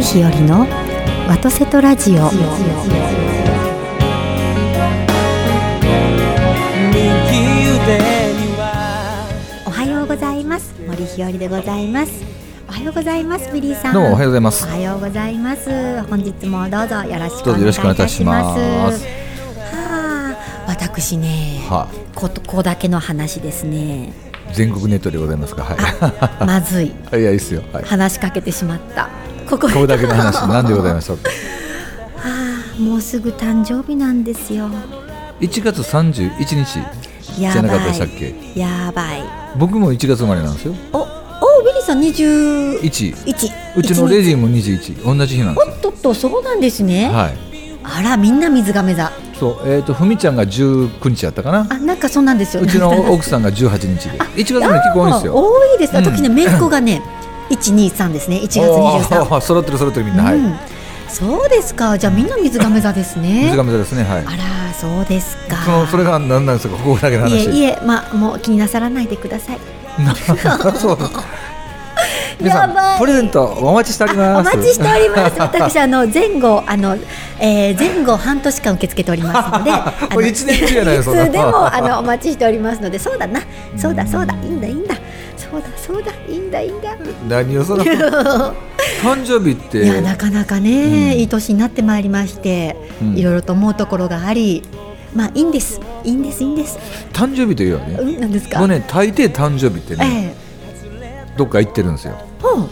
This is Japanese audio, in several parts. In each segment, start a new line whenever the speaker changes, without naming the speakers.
森日和のワトセトラジオ。おはようございます。森日和でございます。おはようございますビリーさん。
どうもおはようございます。
おはようございます。本日もどうぞよろしく
お願いいたし
ま
ます。す
はあ私ね
は
こここだけの話ですね。
全国ネットでございますか。は
まずい。
い。はい、い。や、いいっすよ。はい。
話しかけてしまったここ
これだけの話、なんでございましょう？か。
はあもうすぐ誕生日なんですよ
1月31日じ
や
ゃなかった
ば
でしたっけ？
いやばい
僕も1月生まれなんですよ。
おおビリーさん21
1。うちのレジンも21。同じ日なんで
おっとっとそうなんですね。
はい。
あらみんな水亀座
そう、えっと、ふみちゃんが19日やったかな？
あなんかそうなんですよ
うちの奥さんが18日で。1月も結構多いんですよ。
多いです
うん
私ね姪っ子がね123ですね1月
お
23
ー 揃ってる揃ってるみんな。はい。
うんそうですかじゃあみんな水亀座ですね
水亀座ですね。はい。
あらそうですか
その、それが何なんですか、ここだけの話。
いえいえまあもう気になさらないでください
な そう。皆さん、プレゼントお待ちしており
お
ます。
待ちしております。私あの前後あの、えー、前後半年間受け付けておりますので、あの
い
つでもあのお待ちしておりますので、そうだな、そうだそうだいいんだいいんだ、そうだそうだいいんだいいんだ。
何をその 誕生日って。
いやなかなかね、
うん。
いい年になってまいりまして、
うん。
いろいろと思うところがあり、まあいいんです。いいんですいいんです。
誕生日というのはね
うんなんですか？
ね大抵誕生日ってね、
え
どっか行ってるんですよ。
えほう。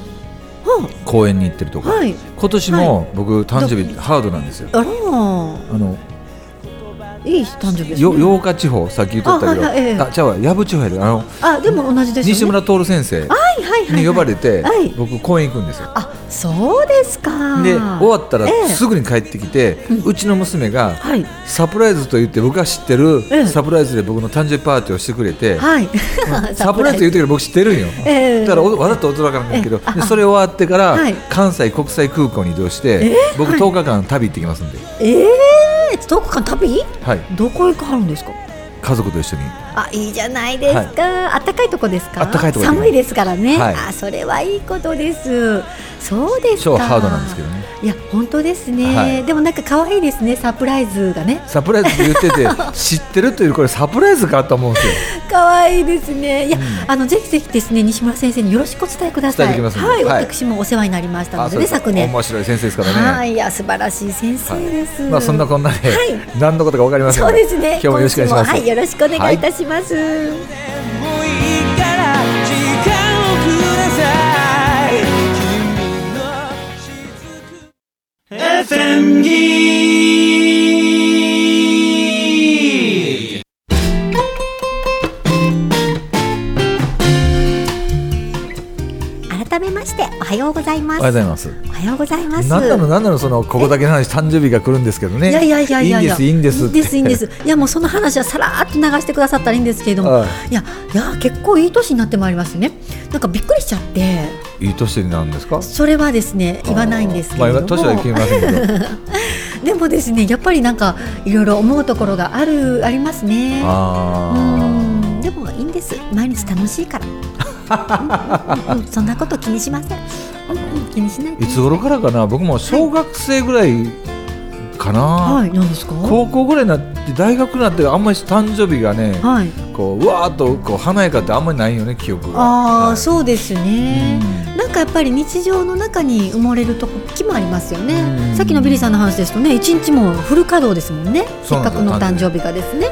公園に行ってるとか、
はい。
今年も僕誕生日ハードなんですよ。
あら。
あの
いい誕生日ですね。
よ八日地方さっき言っとったけど。
あはいはいええ。
あちゃうわ藪地方やであの
あでも同じですよね。
西村徹先生。
はいはいはい、はい。
に呼ばれて、
はい。
僕公園行くんですよ。
あそうですか。
で終わったら
ええ。
すぐに帰ってきて、うちの娘が
はい。
サプライズと言って僕が知ってる。
ええ。
サプライズで僕の誕生日パーティーをしてくれて、
はい。
サプライズ。言うてる僕知ってるんよ、
ええ。
だからおわざと驚かないけど、それ終わってから、
はい。
関西国際空港に移動して、
ええ。
僕10日間旅行ってきますんで、
ええ。ー、10日間旅？
はい、
どこへ行かはるんですか？
家族と一緒に。
あいいじゃないですか、あったかいとこですか？寒いですからね、
はい。
あそれはいいことですそうですか。
超ハードなんですけどね。
いや本当ですね、
はい。
でもなんか可愛いですねサプライズがね。
サプライズって言ってて 知ってるというこれサプライズかと思うんですよ。
可愛いですね。いや、
うん。
あのぜひぜひですね西村先生によろしくお伝えください。はい、
はい。
私もお世話になりましたのでね昨年。
面白い先生ですからね、
はい、いや素晴らしい先生です。
まあそんなこんなで、
はい。
何のことかわかりません
そ
が
うですね。
今日もよろしくお願いします、
はい、よろしくお願いいたします。
FM
Geek. はようございます。
おはようございます。
おはようございます。
何なの何なのそのここだけの話誕生日が来るんですけどね。
いやいやいやいや
いいんですいいんです
いいんですいいんです。いやもうその話はさらっと流してくださったらいいんですけれども、
はい。
いやいや結構いい年になってまいりますね。なんかびっくりしちゃって。
いい年になるんですか？
それはですね言わないんですけれども、
まあ、年はいけませんけど。
でもですねやっぱりなんかいろいろ思うところがあるありますね。う
あ
ん。でもいいんです。毎日楽しいからそんなこと気にしません、気にしない
あいつ頃からかな？僕も小学生ぐらいかな、
はい何ですか？
高校ぐらいになって大学になってあんまり誕生日がね、
はい。
こううわーっとこう華やかってあんまりないよね記憶が。
ああ、
はい。
そうですね、なんかやっぱり日常の中に埋もれる時もありますよね。
うん。
さっきのビリーさんの話ですとね一日もフル稼働ですもんね。せっかくのお誕生日がですね。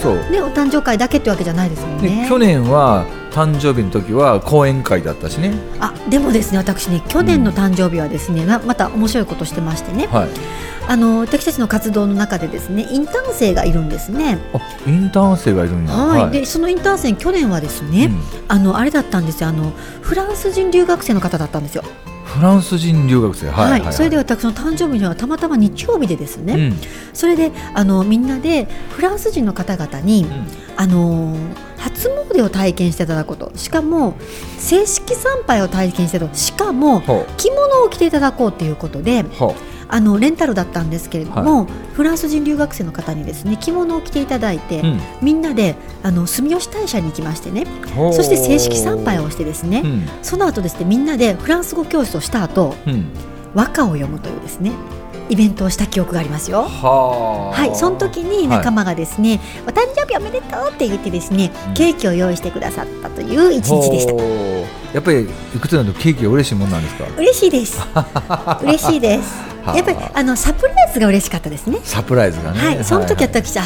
そう。
ねお誕生会だけってわけじゃないですもん
で
ね
去年は誕生日の時は講演会だったしね。
あでもですね私ね去年の誕生日はですね、ままた面白いことしてましてね。
はい。
あの私たちの活動の中でですねインターン生がいるんですね。
あインターン生がいるんだ
はい、でそのインターン生去年はですね、
うん。
あのあれだったんですよ。あのフランス人留学生の方だったんですよ
フランス人留学生。はいはい、はい、
それで私の誕生日にはたまたま日曜日でですね、
うん。
それであのみんなでフランス人の方々に、
うん。
あの初詣を体験していただくこと。しかも正式参拝を体験していただくしかも
ほ
着物を着ていただこうということで
う。ほ
あのレンタルだったんですけれども、フランス人留学生の方にですね着物を着ていただいて、
う、うん。
みんなであの住吉大社に行きましてね。そして正式参拝をしてですね、
うん。
その後ですねみんなでフランス語教室をした後
うん。
和歌を読むというですねイベントをした記憶がありますよ。
はあ
はい、その時に仲間がですね、お誕生日おめでとうって言ってですね、
うん
ケーキを用意してくださったという一日でした。
やっぱりいくつになるとケーキが嬉しいもんなんですか？
嬉しいです。嬉しいです。
はあ
やっぱりあのサプライズが嬉しかったですね。
サプライズがね
はい、その時
はい
私は、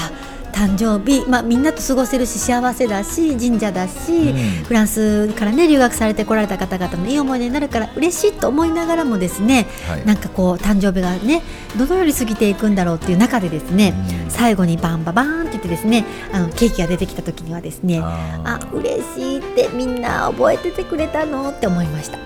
誕生日、まあ、みんなと過ごせるし幸せだし神社だし、
うん。
フランスからね留学されてこられた方々のいい思い出になるから嬉しいと思いながらもですね、
はい。
なんかこう誕生日がねどのように過ぎていくんだろうっていう中でですね、
うん。
最後にバンババーンって言ってですねあのケーキが出てきた時にはですね
あー。
あ嬉しいってみんな覚えててくれたのって思いました。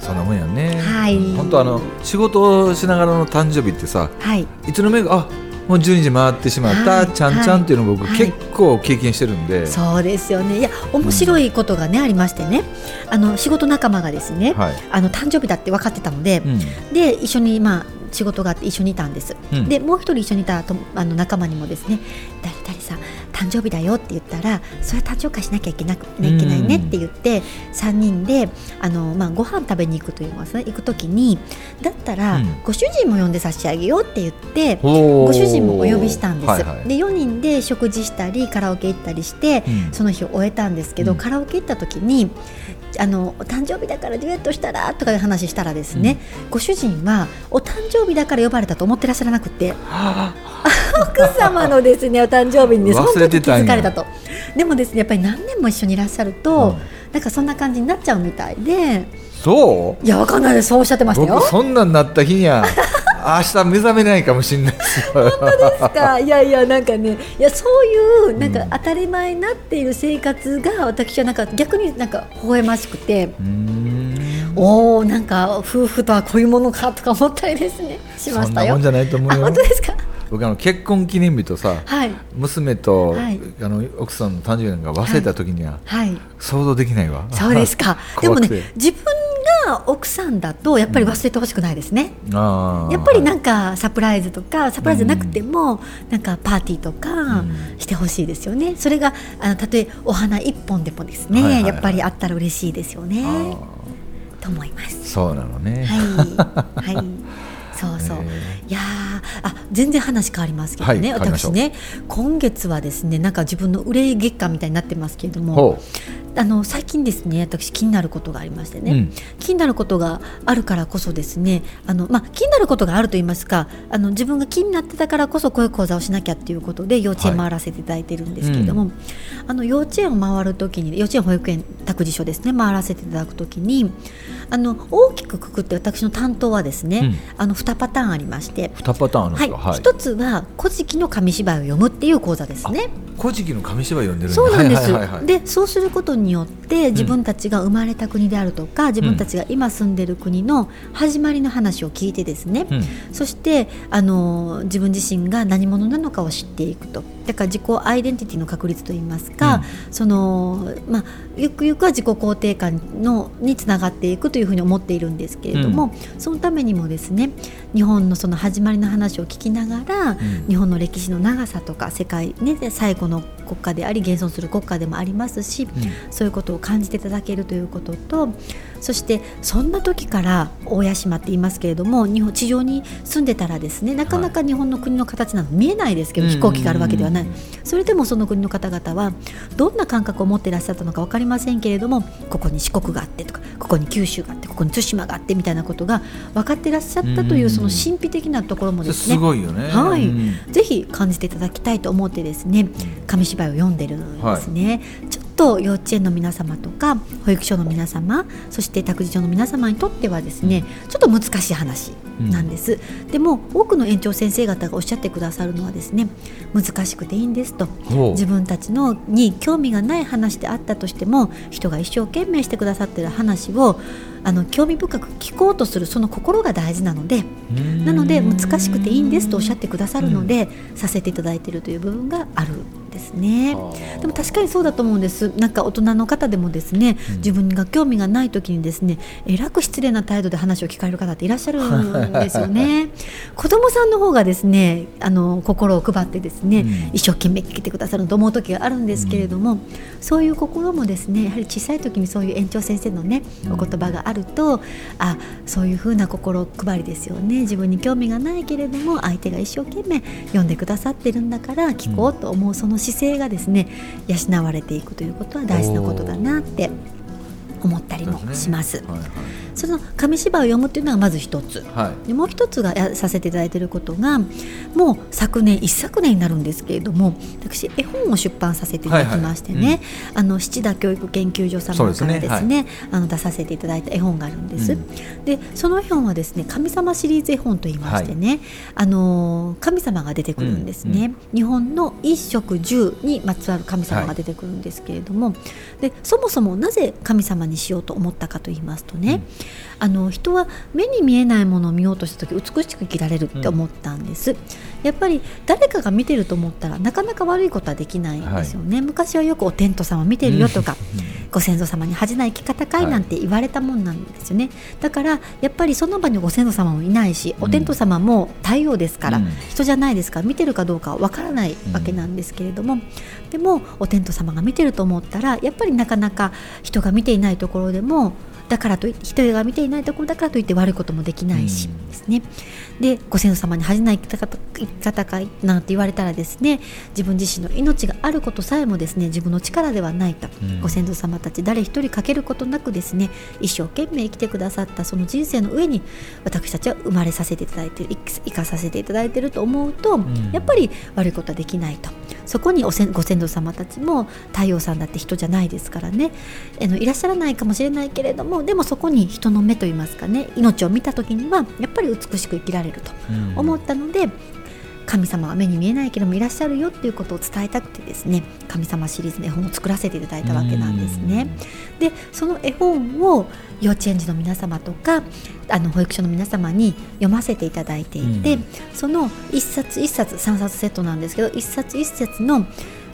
そんなもんやね。
はい。
本当あの仕事をしながらの誕生日ってさ
はい。
いつの間にかあもう12時回ってしまった、
はい
ちゃんちゃんっていうのを僕、
はい。
結構経験してるんで、
そうですよね。いや面白いことがね、ありましてね。あの仕事仲間がですね、
はい。
あの誕生日だって分かってたので、
うん。
で一緒にまあ仕事があって一緒にいたんです、
うん。
でもう一人一緒にいたとあの仲間にもですね誰々さん誕生日だよって言ったらそれは誕生会しなきゃいけなくいけないねって言って3人であの、まあ、ご飯食べに行くといいますね行く時にだったら、
うん。
ご主人も呼んで差し上げようって言ってご主人もお呼びしたんです、
はいはい。
で4人で食事したりカラオケ行ったりして、
うん。
その日を終えたんですけど、
うん。
カラオケ行った時にあのお誕生日だからデュエットしたらとかいう話したらですね、ご主人はお誕生日だから呼ばれたと思ってらっしゃらなくて。
は
奥様のですねお誕生日にねその時気づかれたと。でもですねやっぱり何年も一緒にいらっしゃると、なんかそんな感じになっちゃうみたいで。
そう？
いやわかんないです。そうおっしゃってましたよ。
僕そんなんなった日には明日目覚めないかもしれないですよ。
ですか？いやいやなんかねいやそういうなんか
うん。
当たり前になっている生活が私はなんか逆になんか微笑ましくて。おおなんか夫婦とはこういうものかとか思ったりですね。しましたよ。
そんなもんじゃないと思
あ
うよ。
本当ですか？
僕あの結婚記念日とさ
はい。
娘と、
はい。
あの奥さんの誕生日なんか忘れた時には、
はい。
想像できないわ。
そうですか。でもね自分が奥さんだとやっぱり忘れてほしくないですね、
あー。
やっぱりなんかサプライズとかサプライズじゃなくても、なんかパーティーとか
うん。
してほしいですよね、それがあのたとえお花一本でもですね、
はいはいはい。
やっぱりあったら嬉しいですよね。
あ
と思います。
ーそうなのね、
はい。はい。そうそう、
え。
いやーあ全然話変わりますけどね、
はい
私ね今月はですねなんか自分の憂い月間みたいになってますけれども
ほ
あの最近ですね私気になることがありましてね、
うん。
気になることがあるからこそですねあの、まあ、気になることがあると言いますかあの自分が気になってたからこそこういう講座をしなきゃっていうことで幼稚園回らせていただいてるんですけれども、あの幼稚園を回るときに幼稚園保育園託児所ですね回らせていただくときにあの大きくくくって私の担当はですね、
うん。
あの2パターンありまして。
う2パターン
はい
すか、はい。
一つは「古事記」の紙芝居を読むっていう講座ですね。
古事記の紙芝居読んでる
そうなんです、
はいはいはいはい。
でそうすることによって自分たちが生まれた国であるとか、自分たちが今住んでる国の始まりの話を聞いてですね、
うん。
そしてあの自分自身が何者なのかを知っていくとだから自己アイデンティティの確立といいますか、そのまあ、ゆくゆくは自己肯定感のにつながっていくというふうに思っているんですけれども、そのためにもですね日本のその始まりの話を聞きながら、
ん。
日本の歴史の長さとか世界、ね、最後の国家であり現存する国家でもありますし、そういうことを感じていただけるということとそしてそんな時から大屋島って言いますけれども日本地上に住んでたらですねなかなか日本の国の形など見えないですけど、
うん。
飛行機があるわけではない、
うん
それでもその国の方々はどんな感覚を持っていらっしゃったのか分かりませんけれどもここに四国があってとかここに九州があってここに対馬があってみたいなことが分かっていらっしゃったという、
うん。
その神秘的なところもですね。
すごいよね。
はい。
うん。
ぜひ感じていただきたいと思ってですね紙芝居を読んでるんですね、ちょっと幼稚園の皆様とか保育所の皆様そして託児所の皆様にとってはですねちょっと難しい話なんです、でも多くの園長先生方がおっしゃってくださるのはですね難しくていいんですと。自分たちのに興味がない話であったとしても人が一生懸命してくださってる話をあの興味深く聞こうとするその心が大事なのでなので難しくていいんですとおっしゃってくださるので、させていただいているという部分があるんですね。でも確かにそうだと思うんです。なんか大人の方でもですね、
うん。
自分が興味がない時にですねえらく失礼な態度で話を聞かれる方っていらっしゃるんですよね。子供さんの方がですねあの心を配ってですね、
うん。
一生懸命聞いてくださると思う時があるんですけれども、そういう心もですねやはり小さい時にそういう園長先生のね
うん。
お言葉がああるとあそういうふうな心配りですよね。自分に興味がないけれども相手が一生懸命読んでくださってるんだから聞こうと思うその姿勢がですね養われていくということは大事なことだなって思ったりもします。
はいはい。
その紙芝居を読むっていうのがまず一つ。
はい。
でもう一つがやさせていただいていることがもう昨年一昨年になるんですけれども私絵本を出版させていただきましてね、
はいはい
あの七田教育研究所様からですねあの出させていただいた絵本があるんです、
うん。
でその絵本はですね神様シリーズ絵本といいましてね、あの神様が出てくるんですね、日本の一食十にまつわる神様が出てくるんですけれども、でそもそもなぜ神様にしようと思ったかと言いますとね、あの人は目に見えないものを見ようとした時美しく生きられるって思ったんです、やっぱり誰かが見てると思ったらなかなか悪いことはできないんですよね、昔はよくお天道様見てるよとか、ご先祖様に恥じない生き方かい。なんて言われたもんなんですよね、だからやっぱりその場にご先祖様もいないし、
うん。
お天道様も太陽ですから、
うん。
人じゃないですから見てるかどうかはわからないわけなんですけれども、でもお天道様が見てると思ったらやっぱりなかなか人が見ていないところでもだからといって人が見ていないところだからといって悪いこともできないし
うん。
ですね。でご先祖様に恥じない生き方かいなんて言われたらですね自分自身の命があることさえもですね自分の力ではないと、
うん。
ご先祖様たち誰一人かけることなくですね一生懸命生きてくださったその人生の上に私たちは生まれさせていただいている生生かさせていただいていると思うと、
ん。
やっぱり悪いことはできないとそこにおせんご先祖様たちも太陽さんだって人じゃないですからね。あのいらっしゃらないかもしれないけれどもでもそこに人の目といいますかね命を見た時にはやっぱり美しく生きられると
うん。
思ったので、神様は目に見えないけどもいらっしゃるよっていうことを伝えたくてですね神様シリーズの絵本を作らせていただいたわけなんですね。でその絵本を幼稚園児の皆様とかあの保育所の皆様に読ませていただいていて、
うん
その一冊一冊3冊セットなんですけど一冊一冊の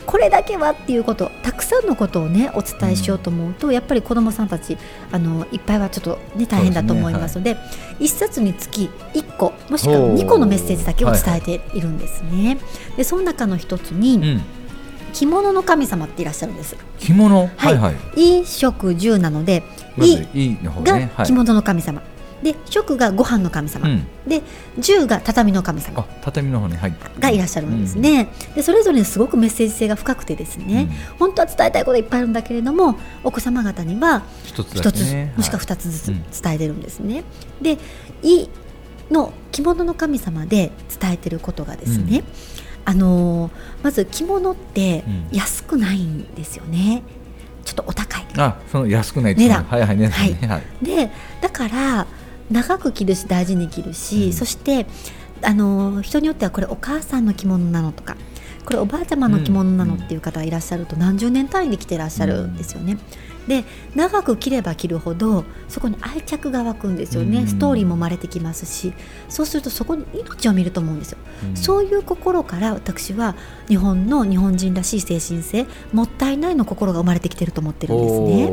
これだけはっていうことたくさんのことをねお伝えしようと思うと、やっぱり子どもさんたちあのいっぱいはちょっと、ね、大変だと思いますので一冊につき1個もしくは
ほう。
2個のメッセージだけを伝えているんですね。でその中の一つに、
うん。
着物の神様っていらっしゃるんです。
着物？
は
はいい。はい
衣食住なので
ま
が着物の神様、で食がご飯の神様、
うん。
で住が畳の神様。
あ畳の方にはい。
がいらっしゃるんですね、でそれぞれにすごくメッセージ性が深くてですね、本当は伝えたいこといっぱいあるんだけれどもお子様方には
一つ
一つもしくは二つずつ伝えてるんですね。で衣の着物の神様で伝えてることがですね、あのーまず着物って
うん。
安くないんですよね。ちょっとお高い。
あその安くない
値段。
はいはい値段ね。はい。
でだから長く着るし大事に着るし、
うん。
そしてあの人によってはこれお母さんの着物なのとかこれおばあちゃまの着物なのっていう方がいらっしゃると何十年単位で着てらっしゃるんですよね。で長く着れば着るほどそこに愛着が湧くんですよね、
うん。
ストーリーも生まれてきますしそうするとそこに命を見ると思うんですよ、
うん。
そういう心から私は日本の日本人らしい精神性もったいないの心が生まれてきてると思ってるんですね。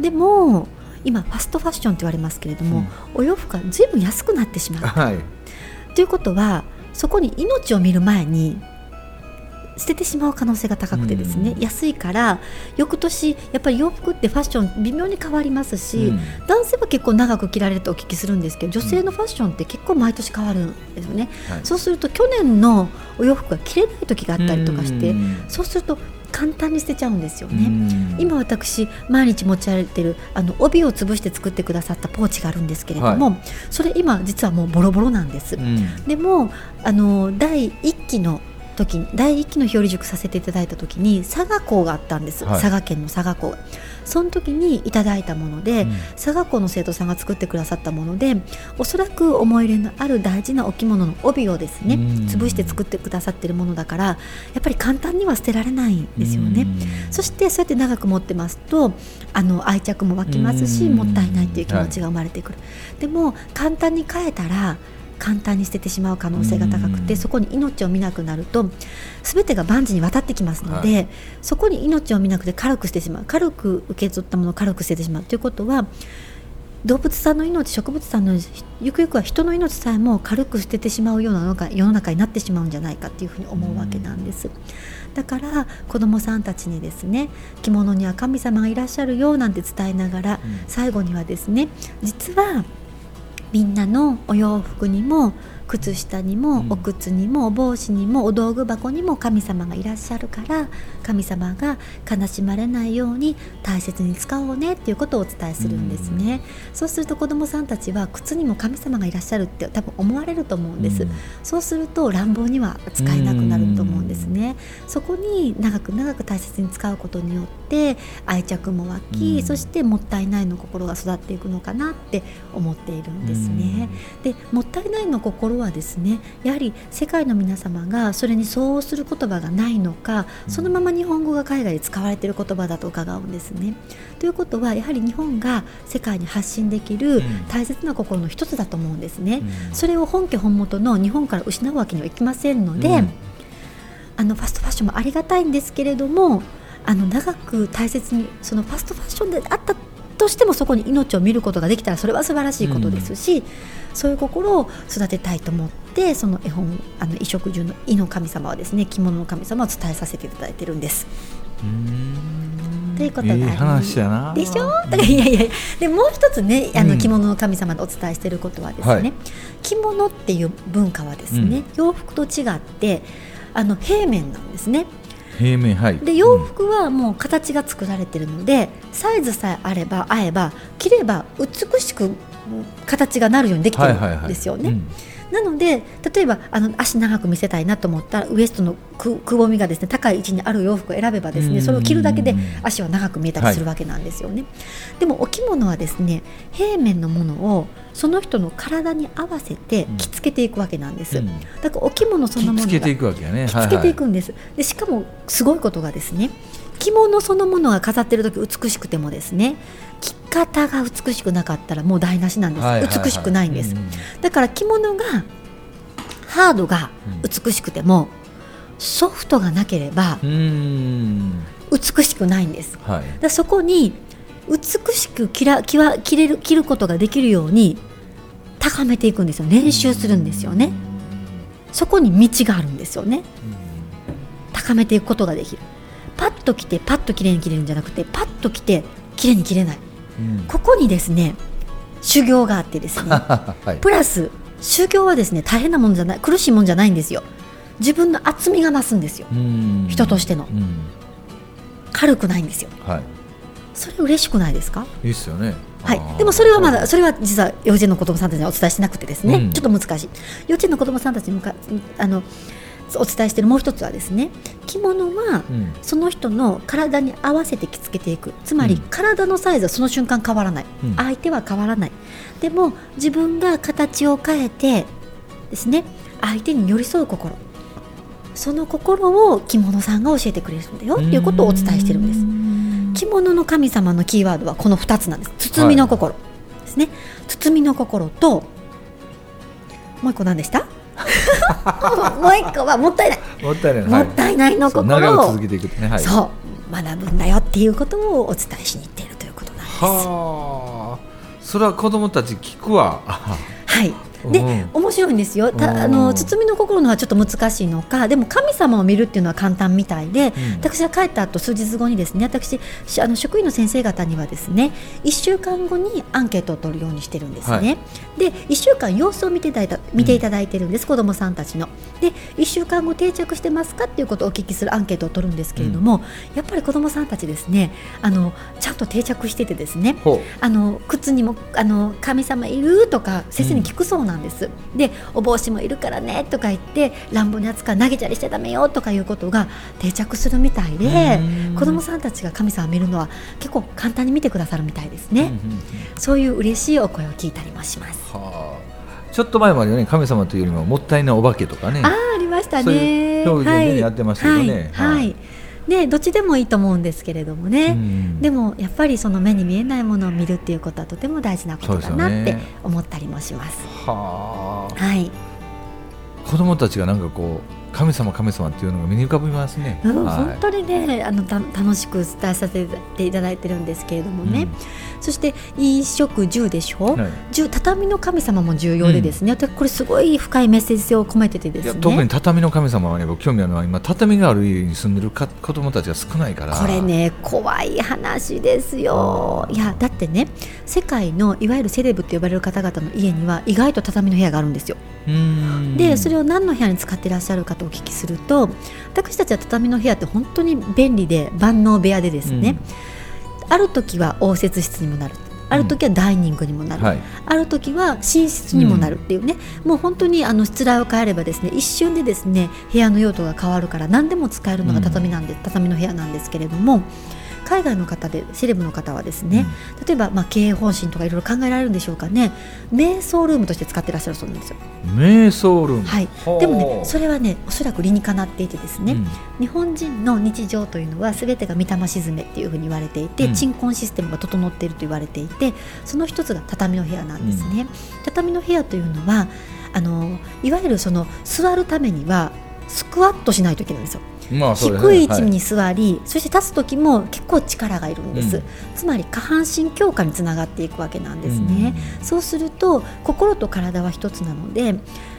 でも今ファストファッションって言われますけれども、お洋服がずいぶん安くなってしまう。
はい。
ということはそこに命を見る前に捨ててしまう可能性が高くてですね、
うん。
安いから翌年やっぱり洋服ってファッション微妙に変わりますし、
うん。
男性は結構長く着られるとお聞きするんですけど女性のファッションって結構毎年変わるんですよね、
はい。
そうすると去年のお洋服が着れない時があったりとかして、
うん。
そうすると簡単に捨てちゃうんですよね。
うん。
今私毎日持ち歩いてるあの帯を潰して作ってくださったポーチがあるんですけれども、それ今実はもうボロボロなんです、
うん。
でもあの第1期の時に第1期の表裏塾させていただいた時に佐賀校があったんです、
はい。
佐賀県の佐賀校。がその時にいただいたもので、
うん。
佐賀校の生徒さんが作ってくださったものでおそらく思い入れのある大事なお着物の帯をですね
うん。
潰して作ってくださってるものだからやっぱり簡単には捨てられないんですよね。
うん。
そしてそうやって長く持ってますとあの愛着も湧きますし
うん。
もったいないっていう気持ちが生まれてくる、でも簡単に変えたら簡単に捨ててしまう可能性が高くて
うん。
そこに命を見なくなると全てが万事に渡ってきますので、
は
そこに命を見なくて軽くしてしまう軽く受け取ったものを軽く捨ててしまうということは動物さんの命植物さんのゆくゆくは人の命さえも軽く捨ててしまうようなのが世の中になってしまうんじゃないかっていうふうに思うわけなんです。だから子どもさんたちにですね着物には神様がいらっしゃるよなんて伝えながら、
うん。
最後にはですね実はみんなのお洋服にも靴下にも
うん。
お靴にもお帽子にもお道具箱にも神様がいらっしゃるから神様が悲しまれないように大切に使おうねっていうことをお伝えするんですね、そうすると子どもさんたちは靴にも神様がいらっしゃるって多分思われると思うんです、
うん。
そうすると乱暴には使えなくなると思うんですね。そこに長く長く大切に使うことによって愛着も湧き、
うん。
そしてもったいないの心が育っていくのかなって思っているんですね。でもったいないの心はですねやはり世界の皆様がそれに相応する言葉がないのかそのまま日本語が海外で使われている言葉だと伺うんですね。ということはやはり日本が世界に発信できる
ん
大切な心の一つだと思うんですね。
うん
それを本家本元の日本から失うわけにはいきませんので、
うん
あのファストファッションもありがたいんですけれどもあの長く大切にそのファストファッションであったとしてもそこに命を見ることができたらそれは素晴らしいことですし、そういう心を育てたいと思ってその絵本あの衣食住の衣の神様はですね着物の神様を伝えさせていただいてるんです。
うん。
ということが
話やな。
でしょ？だからいやいや。でもう一つねあ
うん。
の着物の神様でお伝えしていることはですね、
はい。
着物っていう文化はですね、洋服と違ってあの平面なんですね
平面はい。
で洋服はもう形が作られてるのでサイズさえあれば合えば着れば美しく形がなるようにできてるんですよね。
うん
なので例えばあの足長く見せたいなと思ったらウエストのくくぼみがですね高い位置にある洋服を選べばです
うん。
ねそれを着るだけで足は長く見えたりするわけなんですよね。でもお着物はですね平面のものをその人の体に合わせて着付けていくわけなんです。
うん。
だからお着物そのものが
着付けていくわけやね。
着付けていくんです、でしかもすごいことがですね着物そのものが飾ってる時美しくてもですね着方が美しくなかったらもう台無しなんです、
はいはいはい。
美しくないんです、
うん
だから着物がハードが美しくても、ソフトがなければ
うん。
美しくないんです。だ
はい。
からそこに美しく着ら着は着れる着ることができるように高めていくんですよ練習するんですよね。そこに道があるんですよね。高めていくことができる。パッと着てパッと綺麗に着れるんじゃなくてパッと着て綺麗に着れない。
うん
ここにですね修行があってですね
はい。
プラス修行はですね大変なもんじゃない苦しいもんじゃないんですよ。自分の厚みが増すんですよ。
うん。
人としての。
うん。
軽くないんですよ。
はい。
それ嬉しくないですか？
いいっすよね。
はい。でもそれはまだそれは実は幼稚園の子どもさんたちにはお伝えしてなくてですね、
うん。
ちょっと難しい。幼稚園の子どもさんたちに向かあのお伝えしているもう一つはですね着物は
うん。
その人の体に合わせて着付けていく。つまり
うん。
体のサイズはその瞬間変わらない、
うん。
相手は変わらない。でも自分が形を変えてですね相手に寄り添う心。その心を着物さんが教えてくれるんだよ。っていうことをお伝えしてるんです。着物の神様のキーワードはこの2つなんです。包みの心ですね、包みの心ともう一個何でした？もう一個はもったいない、
もったいない。
もったいないの
そう
心を
長く続けていくね。はい。
そう学ぶんだよっていうことをお伝えしに行っているということなんです。
はあ。それは子供たち聞くわ。あ
はいで、
うん。
面白いんですよ。たあ
うん
の包みの心のはちょっと難しいのかでも神様を見るっていうのは簡単みたいで、
うん。
私が帰った後数日後にですね私しあの職員の先生方にはですね1週間後にアンケートを取るようにしてるんですね、
はい。
で1週間様子を見ていただいた見ていただいてるんです、子どもさんたちの。で1週間後定着してますかっていうことをお聞きするアンケートを取るんですけれども、やっぱり子どもさんたちですねあのちゃんと定着しててですね
ほ
あの靴にもあの神様いるとか先生に聞くそうなんです、でお帽子もいるからねとか言って乱暴に扱う投げたりしちゃダメよとかいうことが定着するみたいで
うん。
子供さんたちが神様を見るのは結構簡単に見てくださるみたいですね、そういう嬉しいお声を聞いたりもします、
はあ。ちょっと前まではね神様というよりももったいないお化けとかね。
ああありました
そう
ね
いう表現でねやってましたけどね。
はい、はい。
はい
ねどっちでもいいと思うんですけれどもね、
うん。
でもやっぱりその目に見えないものを見るっていうことはとても大事なことだなって思ったりもします。
はあ。
はい、
子供たちがなんかこう神様神様っていうのが目に浮かびますね、
うん
はい。
本当にねあのた楽しく伝えさせていただいてるんですけれどもね、そして衣食住でしょ、
はい。
住畳の神様も重要でですね、私これすごい深いメッセージ性を込めててですね。
いや特に畳の神様はね僕興味あるのは今畳がある家に住んでるか子供たちが少ないから。
これね怖い話ですよ。いやだってね世界のいわゆるセレブと呼ばれる方々の家には意外と畳の部屋があるんですよ。でそれを何の部屋に使ってらっしゃるかとお聞きすると私たちは畳の部屋って本当に便利で万能部屋でですね、ある時は応接室にもなる。ある時はダイニングにもなる、
はい。
ある時は寝室にもなるっていうね、もう本当にあの失礼を変えればですね一瞬でですね部屋の用途が変わるから何でも使えるのが畳なんで、畳の部屋なんですけれども海外の方でセレブの方はですね、例えばまあ経営方針とかいろいろ考えられるんでしょうかね。瞑想ルームとして使ってらっしゃるそうなんですよ。
瞑想ルーム。
はい、でもねそれはねおそらく理にかなっていてですね、
うん。
日本人の日常というのは全てが御霊沈めっていうふうに言われていて、
うん。
鎮魂システムが整っていると言われていてその一つが畳の部屋なんですね、畳の部屋というのはあのいわゆるその座るためにはスクワットしないといけないんですよ
まあね。
低い位置に座り、そして立つ時も結構力がいるんです、
うん。
つまり下半身強化につながっていくわけなんですね、そうすると心と体は一つなので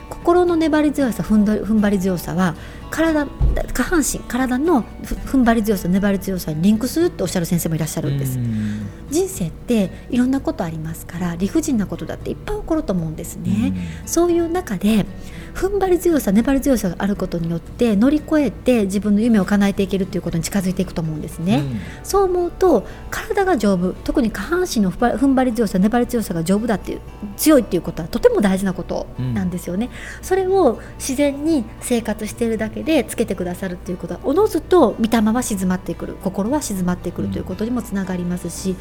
心の粘り強さ踏んだ踏ん張り強さは体下半身体のふ踏ん張り強さ粘り強さにリンクするっておっしゃる先生もいらっしゃるんです、
うん。
人生っていろんなことありますから理不尽なことだっていっぱい起こると思うんですね、そういう中で踏ん張り強さ粘り強さがあることによって乗り越えて自分の夢を叶えていけるということに近づいていくと思うんですね、そう思うと体が丈夫特に下半身の踏ん張り強さ粘り強さが丈夫だっていう強いっていうことはとても大事なことなんですよね、それを自然に生活しているだけでつけてくださるっていうことはおのずと御霊は静まってくる。心は静まってくるということにもつながりますし、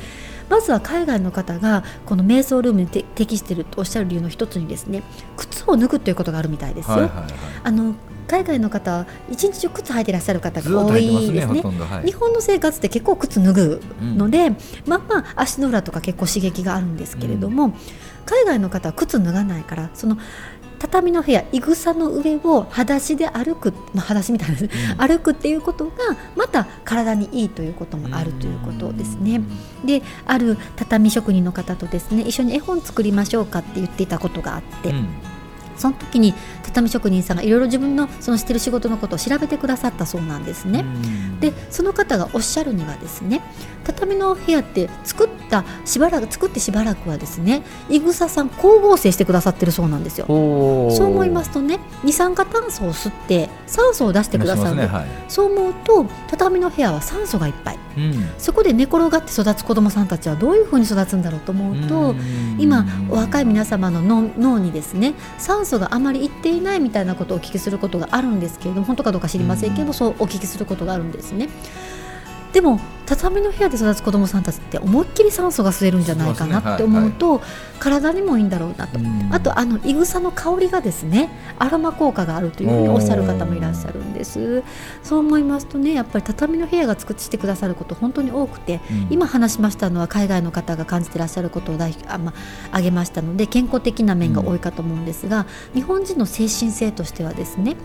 まずは海外の方がこの瞑想ルームにて適しているとおっしゃる理由の一つにですね靴を脱ぐということがあるみたいですよ。
はいはいはい。
あの海外の方は一日中靴履いていらっしゃる方が多いですね。
ほとんど。はい。
日本の生活って結構靴脱ぐ。ので、まあまあ足の裏とか結構刺激があるんですけれども、海外の方は靴脱がないからその畳の部屋いぐさの上を裸足で歩く、まあ、裸足みたいな、ね歩くっていうことがまた体にいいということもあるということですね。である畳職人の方とですね一緒に絵本作りましょうかって言っていたことがあって、
うん
その時に畳職人さんがいろいろ自分のそのしてる仕事のことを調べてくださったそうなんですね。
うん。
でその方がおっしゃるにはですね畳の部屋って作ったしばらく作ってしばらくはですねいぐささん光合成してくださってるそうなんですよ。
ほ
そう思いますとね二酸化炭素を吸って酸素を出してくださる。そう思うと畳の部屋は酸素がいっぱい
うん。
そこで寝転がって育つ子どもさんたちはどういうふうに育つんだろうと思うと、今お若い皆様の脳脳にですね酸素があまりいっていないみたいなことをお聞きすることがあるんですけれども本当かどうか知りませんけども、そうお聞きすることがあるんですね。でも畳の部屋で育つ子どもさんたちって思いっきり酸素が吸えるんじゃないかなって思うと体にもいいんだろうなと、
うん。
あとあのいぐさの香りがですねアロマ効果があるというふうにおっしゃる方もいらっしゃるんです。そう思いますとねやっぱり畳の部屋が作ってくださること本当に多くて
うん。
今話しましたのは海外の方が感じてらっしゃることを代表あ、まあ、挙げましたので健康的な面が多いかと思うんですが、日本人の精神性としてはですね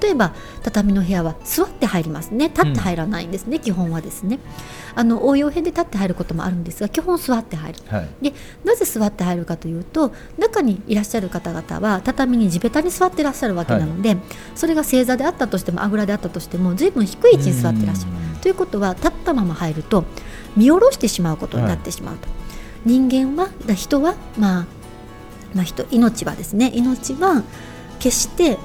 例えば畳の部屋は座って入りますね。立って入らないんですね、基本はですね。あの応用編で立って入ることもあるんですが基本座って入る。
はい。
でなぜ座って入るかというと中にいらっしゃる方々は畳に地べたに座ってらっしゃるわけなので、それが正座であったとしてもあぐらであったとしても随分低い位置に座ってらっしゃる。ということは立ったまま入ると見下ろしてしまうことになってしまうと、人間はだ人は、まあ、まあ人命はですね。命は決して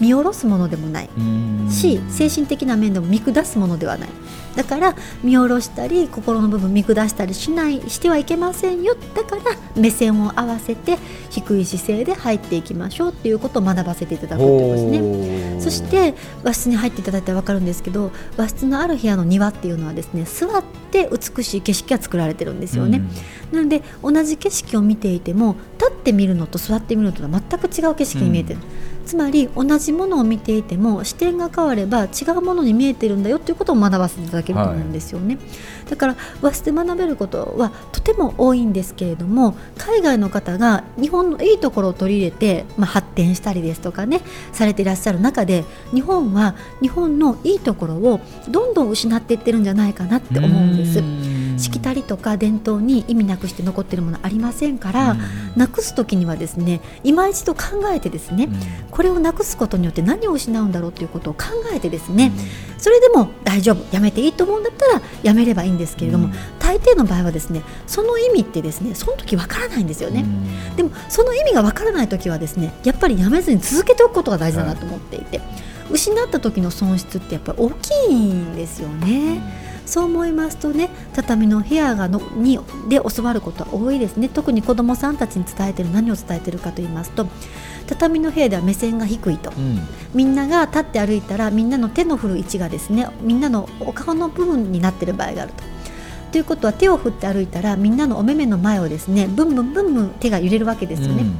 見下ろすものでもない。
うん。
し精神的な面でも見下すものではないだから見下ろしたり心の部分見下したりしないしてはいけませんよ。だから目線を合わせて低い姿勢で入っていきましょう。っていうことを学ばせていただくってことですね。そして和室に入っていただいたら分かるんですけど和室のある部屋の庭っていうのはですね座って美しい景色が作られてるんですよね、なので同じ景色を見ていても立って見るのと座って見るのとは全く違う景色に見えてる、つまり同じものを見ていても視点が変われば違うものに見えてるんだよということを学ばせていただけると思うんですよね、だから和室で学べることはとても多いんですけれども海外の方が日本のいいところを取り入れて、まあ、発展したりですとかねされていらっしゃる中で日本は日本のいいところをどんどん失っていってるんじゃないかなって思うんです。
ん。
しきたりとか伝統に意味なくして残っているものありませんから、なくす時にはですね今一度考えてですね、これをなくすことによって何を失うんだろうということを考えてですね、それでも大丈夫やめていいと思うんだったらやめればいいんですけれども、
うん。
大抵の場合はですねその意味ってですねその時わからないんですよね、でもその意味がわからない時はですねやっぱりやめずに続けておくことが大事だなと思っていて、失った時の損失ってやっぱり大きいんですよね。そう思いますとね畳の部屋がのにで教わることは多いですね。特に子どもさんたちに伝えてる何を伝えてるかと言いますと畳の部屋では目線が低いと
うん
みんなが立って歩いたらみんなの手の振る位置がですねみんなのお顔の部分になっている場合があると。ということは手を振って歩いたらみんなのお目目の前をですねブンブンブンブン手が揺れるわけですよね。
うん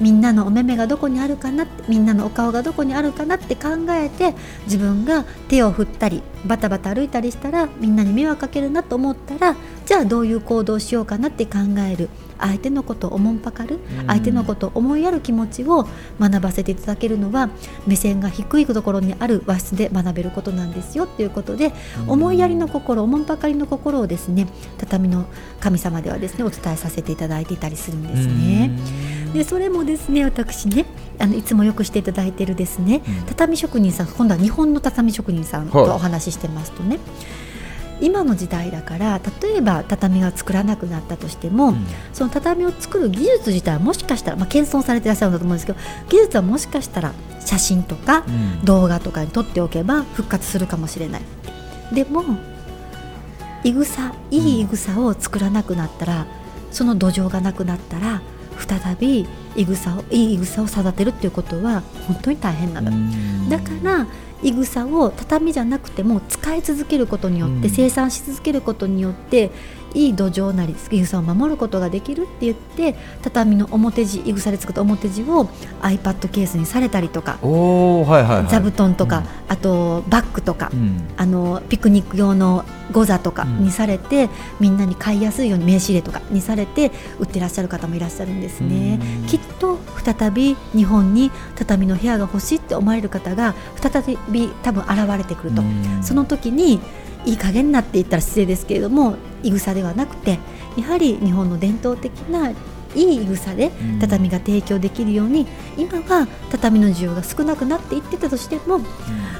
みんなのお目目がどこにあるかなってみんなのお顔がどこにあるかなって考えて自分が手を振ったりバタバタ歩いたりしたらみんなに迷惑かけるなと思ったらじゃあどういう行動をしようかなって考える相手のことをおもんぱかる
うん。
相手のことを思いやる気持ちを学ばせていただけるのは目線が低いところにある和室で学べることなんですよっていうことで思いやりの心おもんぱかりの心をですね畳の神様ではですねお伝えさせていただいていたりするんですね。でそれもですね私ねあのいつもよくしていただいているですね、
うん。
畳職人さん今度は日本の畳職人さんと
はい。
お話ししてますとね、今の時代だから例えば畳が作らなくなったとしても、
うん。
その畳を作る技術自体はもしかしたら、まあ、謙遜されていらっしゃるんだと思うんですけど技術はもしかしたら写真とか
うん。
動画とかに撮っておけば復活するかもしれない。でもいぐさいいいぐさを作らなくなったらその土壌がなくなったら再びいぐさをいいいぐさを育てるっていうことは本当に大変なんだ、
うん。
だからいぐさを畳じゃなくても使い続けることによって、
うん。
生産し続けることによっていい土壌なりいぐさを守ることができるって言って畳の表地いぐさで作った表地を iPad ケースにされたりとか、
おおはいはいはい。
座布団とか、あとバッグとか、
うん。
あのピクニック用のゴザとか
うん
にされて、みんなに買いやすいように名刺入れとかにされて売ってらっしゃる方もいらっしゃるんですね。
うん。
きっと再び日本に畳の部屋が欲しいって思われる方が再び多分現れてくると、
うん。
その時にいい加減なって言ったら失礼ですけれどもいぐさではなくてやはり日本の伝統的ないいいぐさで
うん。
畳が提供できるように今は畳の需要が少なくなっていってたとしても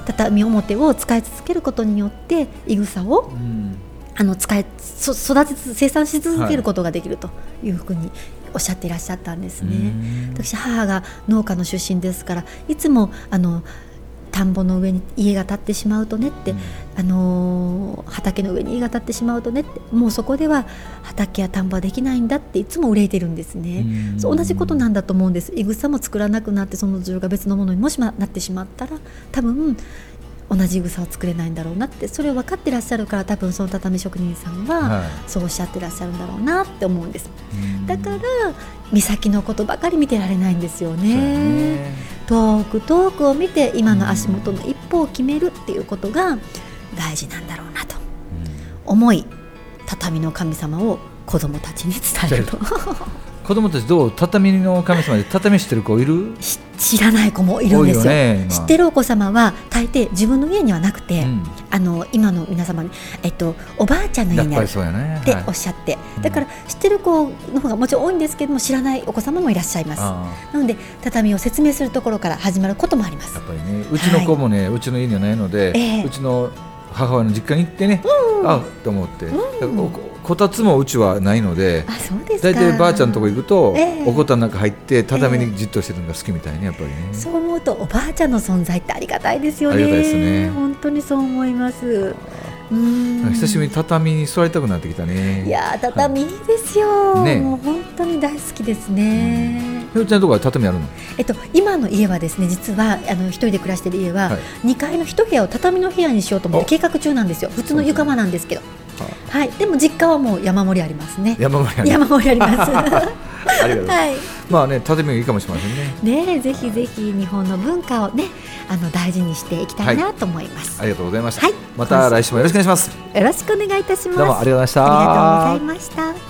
畳表を使い続けることによっていぐさを
うん。
あの使いそ育てつ生産し続けることができるとい。うふうにおっしゃっていらっしゃったんですね。
うん。
私母が農家の出身ですからいつもあの田んぼの上に家が建ってしまうとねって、あのー畑の上に家が建ってしまうとねってもうそこでは畑や田んぼはできないんだっていつも憂いてるんですね。
うん
そう同じことなんだと思うんです。いぐさも作らなくなってその需要が別のものにもしまなってしまったら多分同じいぐさを作れないんだろうなってそれを分かってらっしゃるから多分その畳職人さんは
は
そうおっしゃってらっしゃるんだろうなって思うんです。
い
だから目先のことばかり見てられないんですよね。
ね。
遠く遠くを見て今の足元の一歩を決めるっていうことが大事なんだろうなと。思い畳の神様を子供たちに伝えると
子供たちどう畳の神様で畳してる子いる？
し知らない子もいるんですよ。
ね今。
知ってるお子様は大抵自分の家にはなくて、
うん。
あの今の皆様に、えっと、おばあちゃんの家にあるって
はい。
おっしゃって、
うん。
だから知ってる子の方がもちろん多いんですけども知らないお子様もいらっしゃいます。
あ
なので畳を説明するところから始まることもあります。
あやっ。ぱりねうちの子もね、うちの家にはないので、
ええ。
うちの母親の実家に行ってね、あっと思って、
ん。
だからおこたつもうちはないので。大体ばあちゃんのとこ行くと、
ええ
おこたの中入って畳にじっとしてるのが好きみたいねやっぱりね。
そう思うとおばあちゃんの存在ってありがたいですよね。
ありがたいですね
本当にそう思います。うーん
久しぶりに畳に座りたくなってきたね。
いやー畳いいですよ、
ね
もう本当に大好きですね。
ひろちゃんのとこは畳あるの？
えっと今の家はですね実はあの一人で暮らしてる家は、
はい
2階の一部屋を畳の部屋にしようと思って計画中なんですよ普通の床間なんですけどはいでも実家はもう山盛りありますね
山盛り。
山盛りあります
ありがとうございます。
はい
まあね畳がいいかもしれませんね。
ねえぜひぜひ日本の文化をねあの大事にしていきたいなと思います、
ありがとうございました。
はい
また来週もよろしくお願いします。
よろしくお願いいたします
どうもありがとうございました。
ありがとうございました